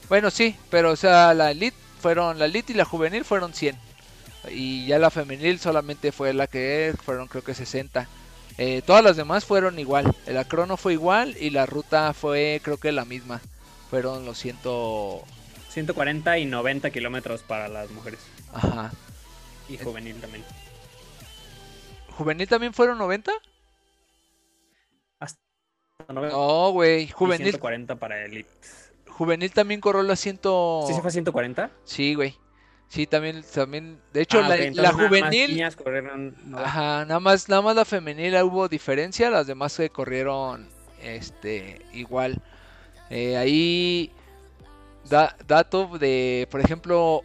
Bueno, sí, pero o sea, la elite fueron la elite y la juvenil fueron 100. Y ya la femenil solamente fue la que fueron creo que 60. Eh, todas las demás fueron igual. La crono fue igual y la ruta fue creo que la misma. Fueron los 100. 140 y 90 kilómetros para las mujeres. Ajá. Y juvenil también. ¿Juvenil también fueron 90? Hasta 90 No, güey. y Juvenil, 140 para elite. juvenil también corrió la 100. ¿Sí se fue a 140? Sí, güey. Sí, también, también, de hecho, Ah, la, ok, la entonces nada más juvenil, niñas corrieron- no, ajá, nada más, nada más la femenil hubo diferencia, las demás que corrieron, este, igual. Eh, ahí, da- dato de, por ejemplo,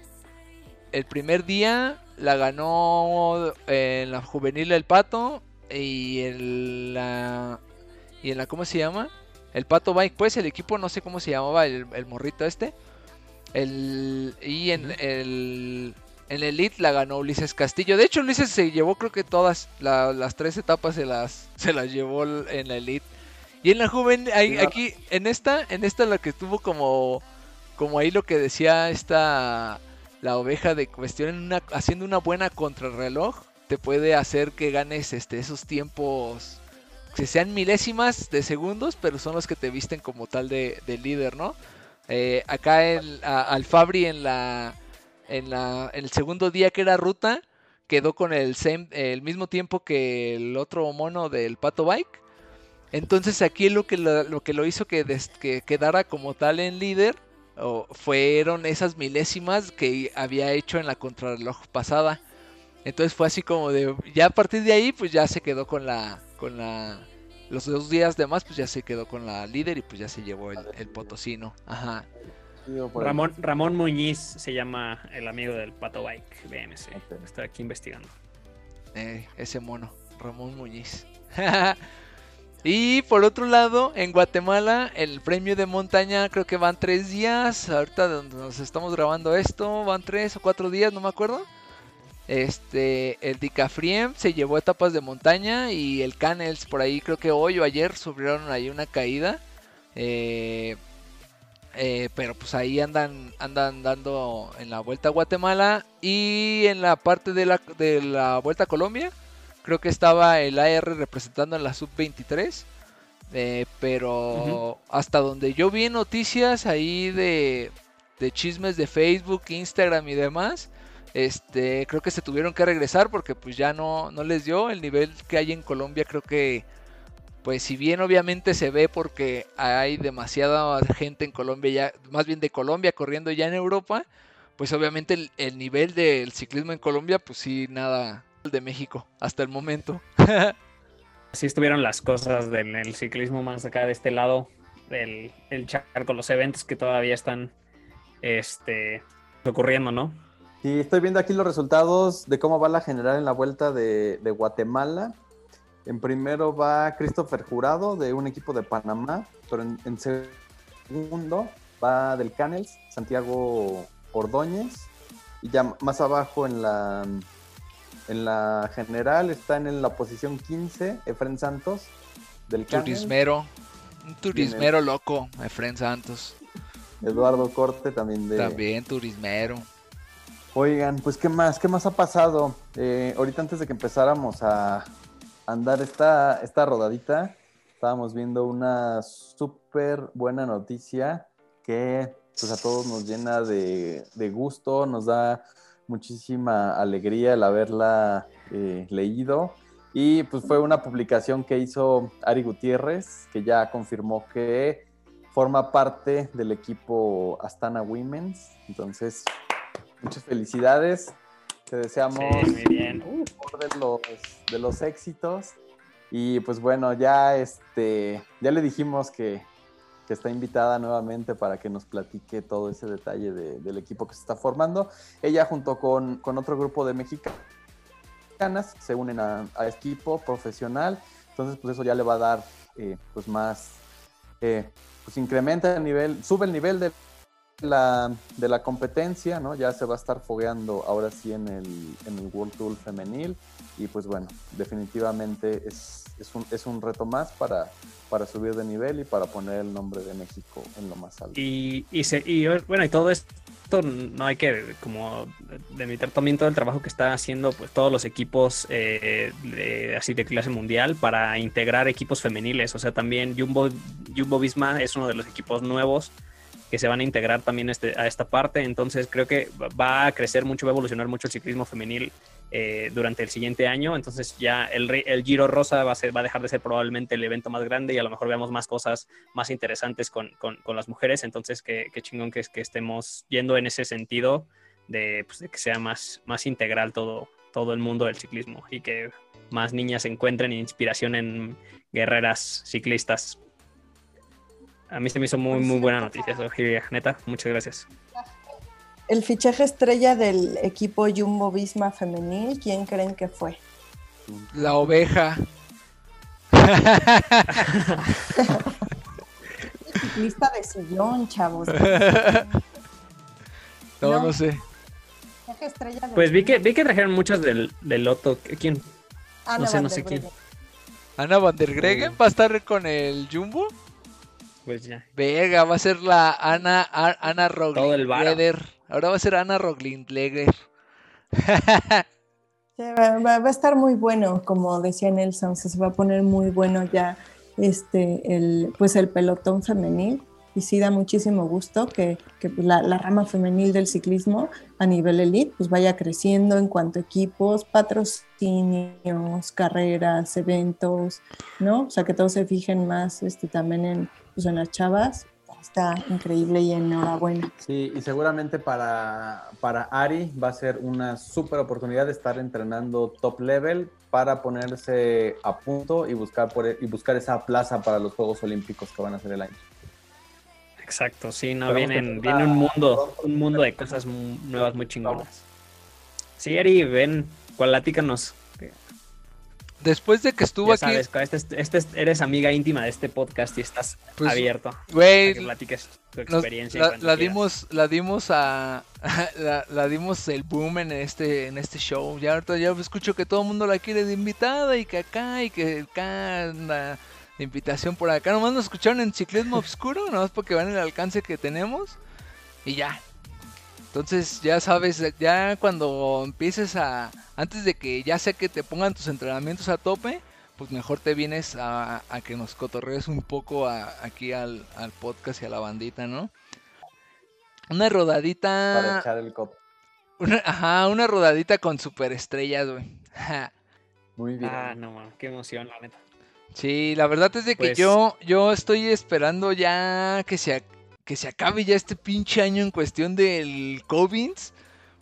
el primer día la ganó en la juvenil el Pato y en la, y en la, ¿cómo se llama? El Pato Bike, pues el equipo, no sé cómo se llamaba el, el morrito este. El, y en el, en el Elite la ganó Ulises Castillo. De hecho, Ulises se llevó creo que todas la- las tres etapas se las, se las llevó en la Elite. Y en la joven, ahí- Sí, aquí, en esta, en esta la que tuvo como, como ahí lo que decía esta, la oveja de cuestión, haciendo una buena contrarreloj, te puede hacer que ganes este, esos tiempos que sean milésimas de segundos, pero son los que te visten como tal de, de líder, ¿no? Eh, acá el, a- al Fabri en la, en la el segundo día que era ruta quedó con el same- el mismo tiempo que el otro mono del Pato Bike. Entonces aquí lo que lo, que lo hizo que quedara como tal en líder o fueron esas milésimas que había hecho en la contrarreloj pasada. Entonces fue así como de ya a partir de ahí pues ya se quedó con la con la los dos días de más pues ya se quedó con la líder y pues ya se llevó el, el potosino. Ajá. Ramón, Ramón Muñiz se llama el amigo del Pato Bike BMC. Estoy aquí investigando. Eh, ese mono, Ramón Muñiz. y por otro lado, en Guatemala, el premio de montaña creo que van tres días. Ahorita donde nos estamos grabando esto, van tres o cuatro días, no me acuerdo. Este, el Dicafriem se llevó etapas de montaña y el Canels por ahí creo que hoy o ayer sufrieron ahí una caída. Eh, eh, pero pues ahí andan, andan dando en la vuelta a Guatemala y en la parte de la, de la vuelta a Colombia. Creo que estaba el AR representando en la sub-23. eh, pero hasta donde yo vi noticias ahí de, de chismes de Facebook, Instagram y demás, este, creo que se tuvieron que regresar porque pues ya no, no les dio el nivel que hay en Colombia. Creo que pues si bien obviamente se ve porque hay demasiada gente en Colombia ya, más bien de Colombia corriendo ya en Europa, pues obviamente el, el nivel del ciclismo en Colombia, pues sí, nada de México hasta el momento. Así estuvieron las cosas del el ciclismo más acá de este lado del el charco, los eventos que todavía están este, ocurriendo, ¿no? Sí, estoy viendo aquí los resultados de cómo va la general en la vuelta de, de Guatemala. En primero va Christopher Jurado de un equipo de Panamá, pero en, en segundo va del Canels, Santiago Ordóñez. Y ya más abajo en la, en la general están en la posición 15 Efren Santos del. Turismero, un turismero loco, Efren Santos. Eduardo Corte también de, También turismero. Oigan, pues qué más, qué más ha pasado. Eh, ahorita antes de que empezáramos a andar esta, esta rodadita, estábamos viendo una súper buena noticia que pues a todos nos llena de, de gusto, nos da muchísima alegría el haberla eh, leído. Y pues fue una publicación que hizo Ari Gutiérrez, que ya confirmó que forma parte del equipo Astana Women's. Entonces, muchas felicidades. Te deseamos Sí, muy bien. de los, de los éxitos. Y pues bueno, ya este, ya le dijimos que, que está invitada nuevamente para que nos platique todo ese detalle de- del equipo que se está formando. Ella junto con, con otro grupo de mexicanas se unen a, equipo profesional. Entonces, pues eso ya le va a dar eh, pues más, eh, pues incrementa el nivel, sube el nivel de de la competencia, ¿no? Ya se va a estar fogueando ahora sí en el, World Tour femenil. Y pues bueno, definitivamente es, un, reto más para, subir de nivel y para poner el nombre de México en lo más alto. Y, se- y, bueno, y todo esto no hay que como también todo el trabajo que están haciendo pues todos los equipos eh, de- así de clase mundial para integrar equipos femeniles. O sea, también Jumbo, Jumbo Visma es uno de los equipos nuevos se van a integrar también este, a esta parte. Entonces creo que va- a crecer mucho, va a evolucionar mucho el ciclismo femenil eh, durante el siguiente año. Entonces ya el, el Giro Rosa va a, dejar de ser probablemente el evento más grande y a lo mejor veamos más cosas más interesantes con, las mujeres. Entonces qué, chingón que, es que estemos yendo en ese sentido de, pues, de que sea más, más integral todo, todo el mundo del ciclismo y que más niñas encuentren inspiración en guerreras ciclistas. A mí se me hizo muy, muy buena noticia eso, neta, muchas gracias. El fichaje estrella del equipo Jumbo Visma femenil, ¿quién creen que fue? La oveja. Lista de sillón, chavos. no, no, sé. Pues vi que, vi que trajeron muchas del, del Loto. ¿Quién? no sé, no sé quién. Ana Van der Gregen va a estar con el Jumbo. Pues ya. Vega, va a ser la Ana, Ana Roglindleger. Ahora va a ser Ana Roglindleger. va, a estar muy bueno, como decía Nelson, se va a poner muy bueno ya este, el, pues el pelotón femenil y sí da muchísimo gusto que, la, rama femenil del ciclismo a nivel elite pues vaya creciendo en cuanto a equipos, patrocinios, carreras, eventos, ¿no? O sea, que todos se fijen más este, también en, pues, en las chavas. Está increíble y enhorabuena. Sí, y seguramente para, para Ari va a ser una súper oportunidad de estar entrenando top level para ponerse a punto y buscar, por, y buscar esa plaza para los Juegos Olímpicos que van a ser el año. Exacto, sí, no, vienen, viene un mundo, un mundo de cosas nuevas muy chingonas. Sí, Eri, ven, cualatícanos. Después de que estuvo aquí. Sabes, este, este, eres amiga íntima de este podcast y estás pues, abierto. Güey. Que platiques tu experiencia. la, dimos, la dimos a. la, dimos el boom en este, en este show. Ya ahorita ya escucho que todo el mundo la quiere de invitada y que acá y que acá anda de invitación por acá. Nomás nos escucharon en ciclismo oscuro, nomás porque van el alcance que tenemos. Y ya. Entonces ya sabes, ya cuando empieces a... Antes de que ya sé que te pongan tus entrenamientos a tope, pues mejor te vienes a, que nos cotorrees un poco aquí al, podcast y a la bandita, ¿no? Una rodadita... Para echar el copo. ajá, una rodadita con superestrellas, güey. Muy bien. Ah, no, qué emoción, la neta. Sí, la verdad es de que pues yo, yo estoy esperando ya que se, que se acabe ya este pinche año en cuestión del COVID.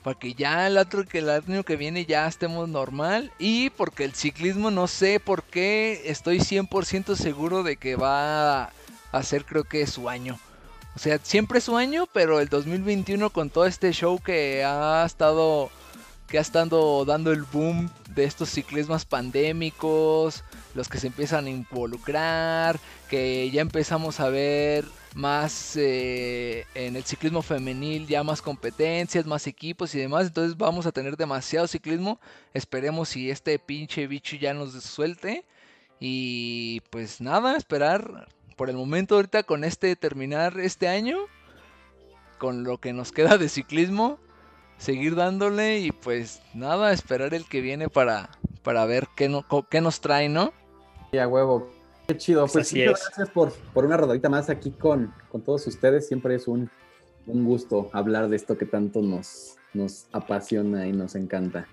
Para que ya el otro que el año que viene ya estemos normal. Y porque el ciclismo no sé por qué estoy 100% seguro de que va a ser creo que su año. O sea, siempre su año, pero el 2021 con todo este show que ha estado que ha estado dando el boom de estos ciclismos pandémicos, los que se empiezan a involucrar, que ya empezamos a ver más eh, en el ciclismo femenil, ya más competencias, más equipos y demás, entonces vamos a tener demasiado ciclismo, esperemos si este pinche bicho ya nos suelte y pues nada, esperar por el momento ahorita con este terminar este año, con lo que nos queda de ciclismo, seguir dándole y pues nada, esperar el que viene para, para ver qué, no, qué nos trae, ¿no? Y a huevo. Qué chido. Pues, gracias por, una rodadita más aquí con, con todos ustedes. Siempre es un, gusto hablar de esto que tanto nos, nos apasiona y nos encanta.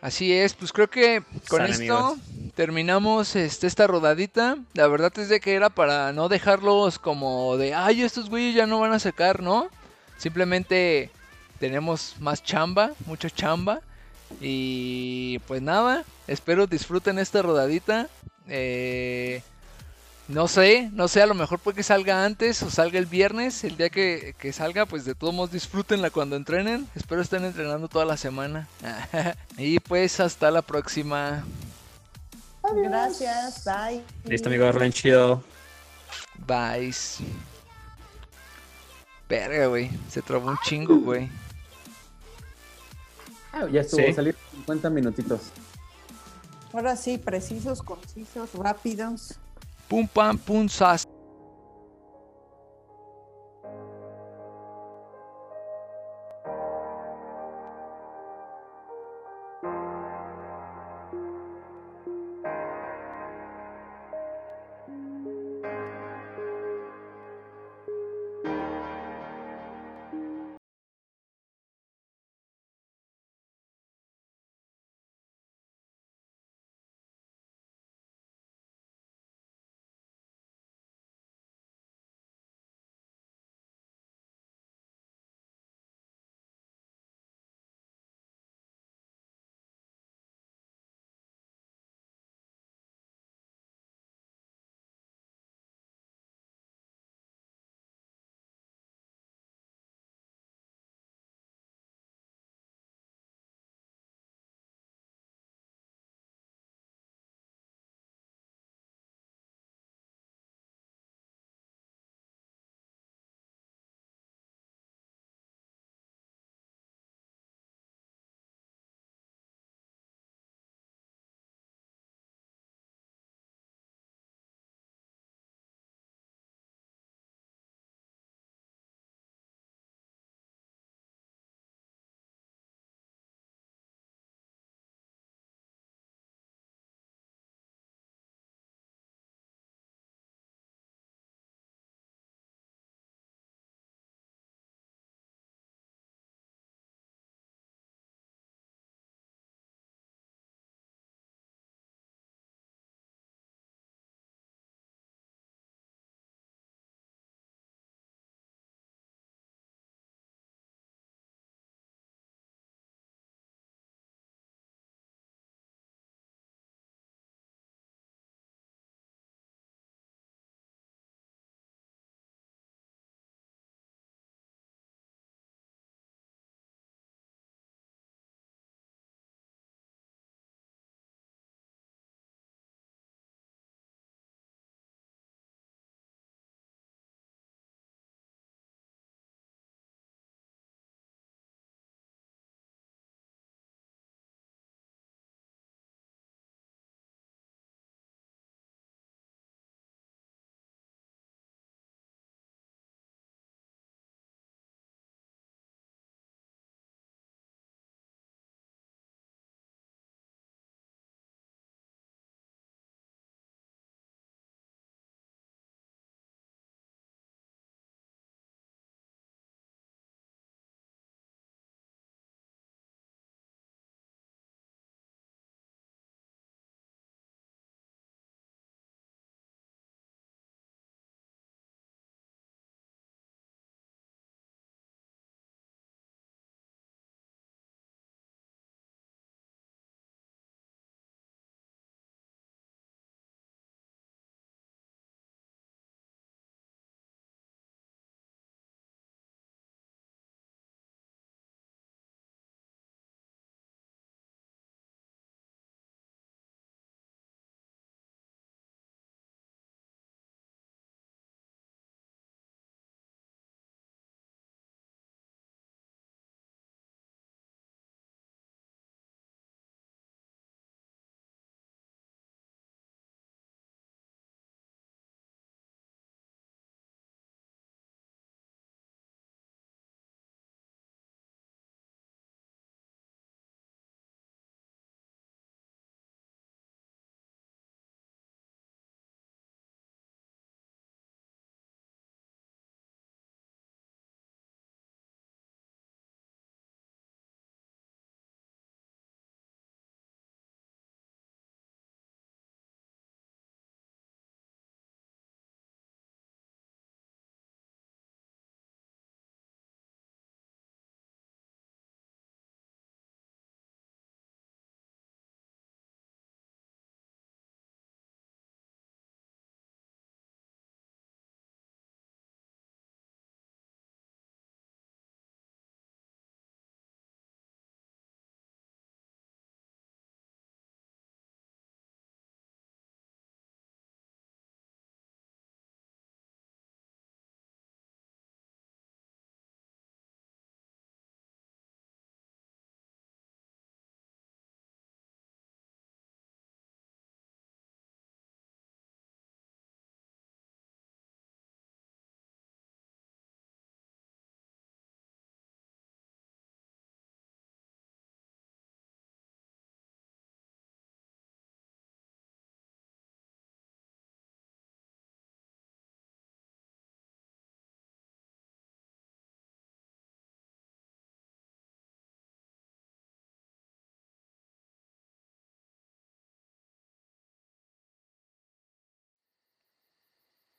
Así es, pues creo que con esto terminamos este, esta rodadita. La verdad es de que era para no dejarlos como de, ay, estos güeyes ya no van a sacar, ¿no? Simplemente tenemos más chamba, mucha chamba. Y pues nada, espero disfruten esta rodadita. Eh, no sé, no sé, a lo mejor puede que salga antes o salga el viernes, el día que, salga, pues de todos modos disfrútenla cuando entrenen. Espero estén entrenando toda la semana. y pues hasta la próxima. Gracias, bye. Listo, amigo, Arlen, chido. Bye. Verga, güey, se trabó un chingo, güey. Ah, ya estuvo, ¿Sí? salir 50 minutitos. Ahora sí, precisos, concisos, rápidos. Pum, pam, pum, sas.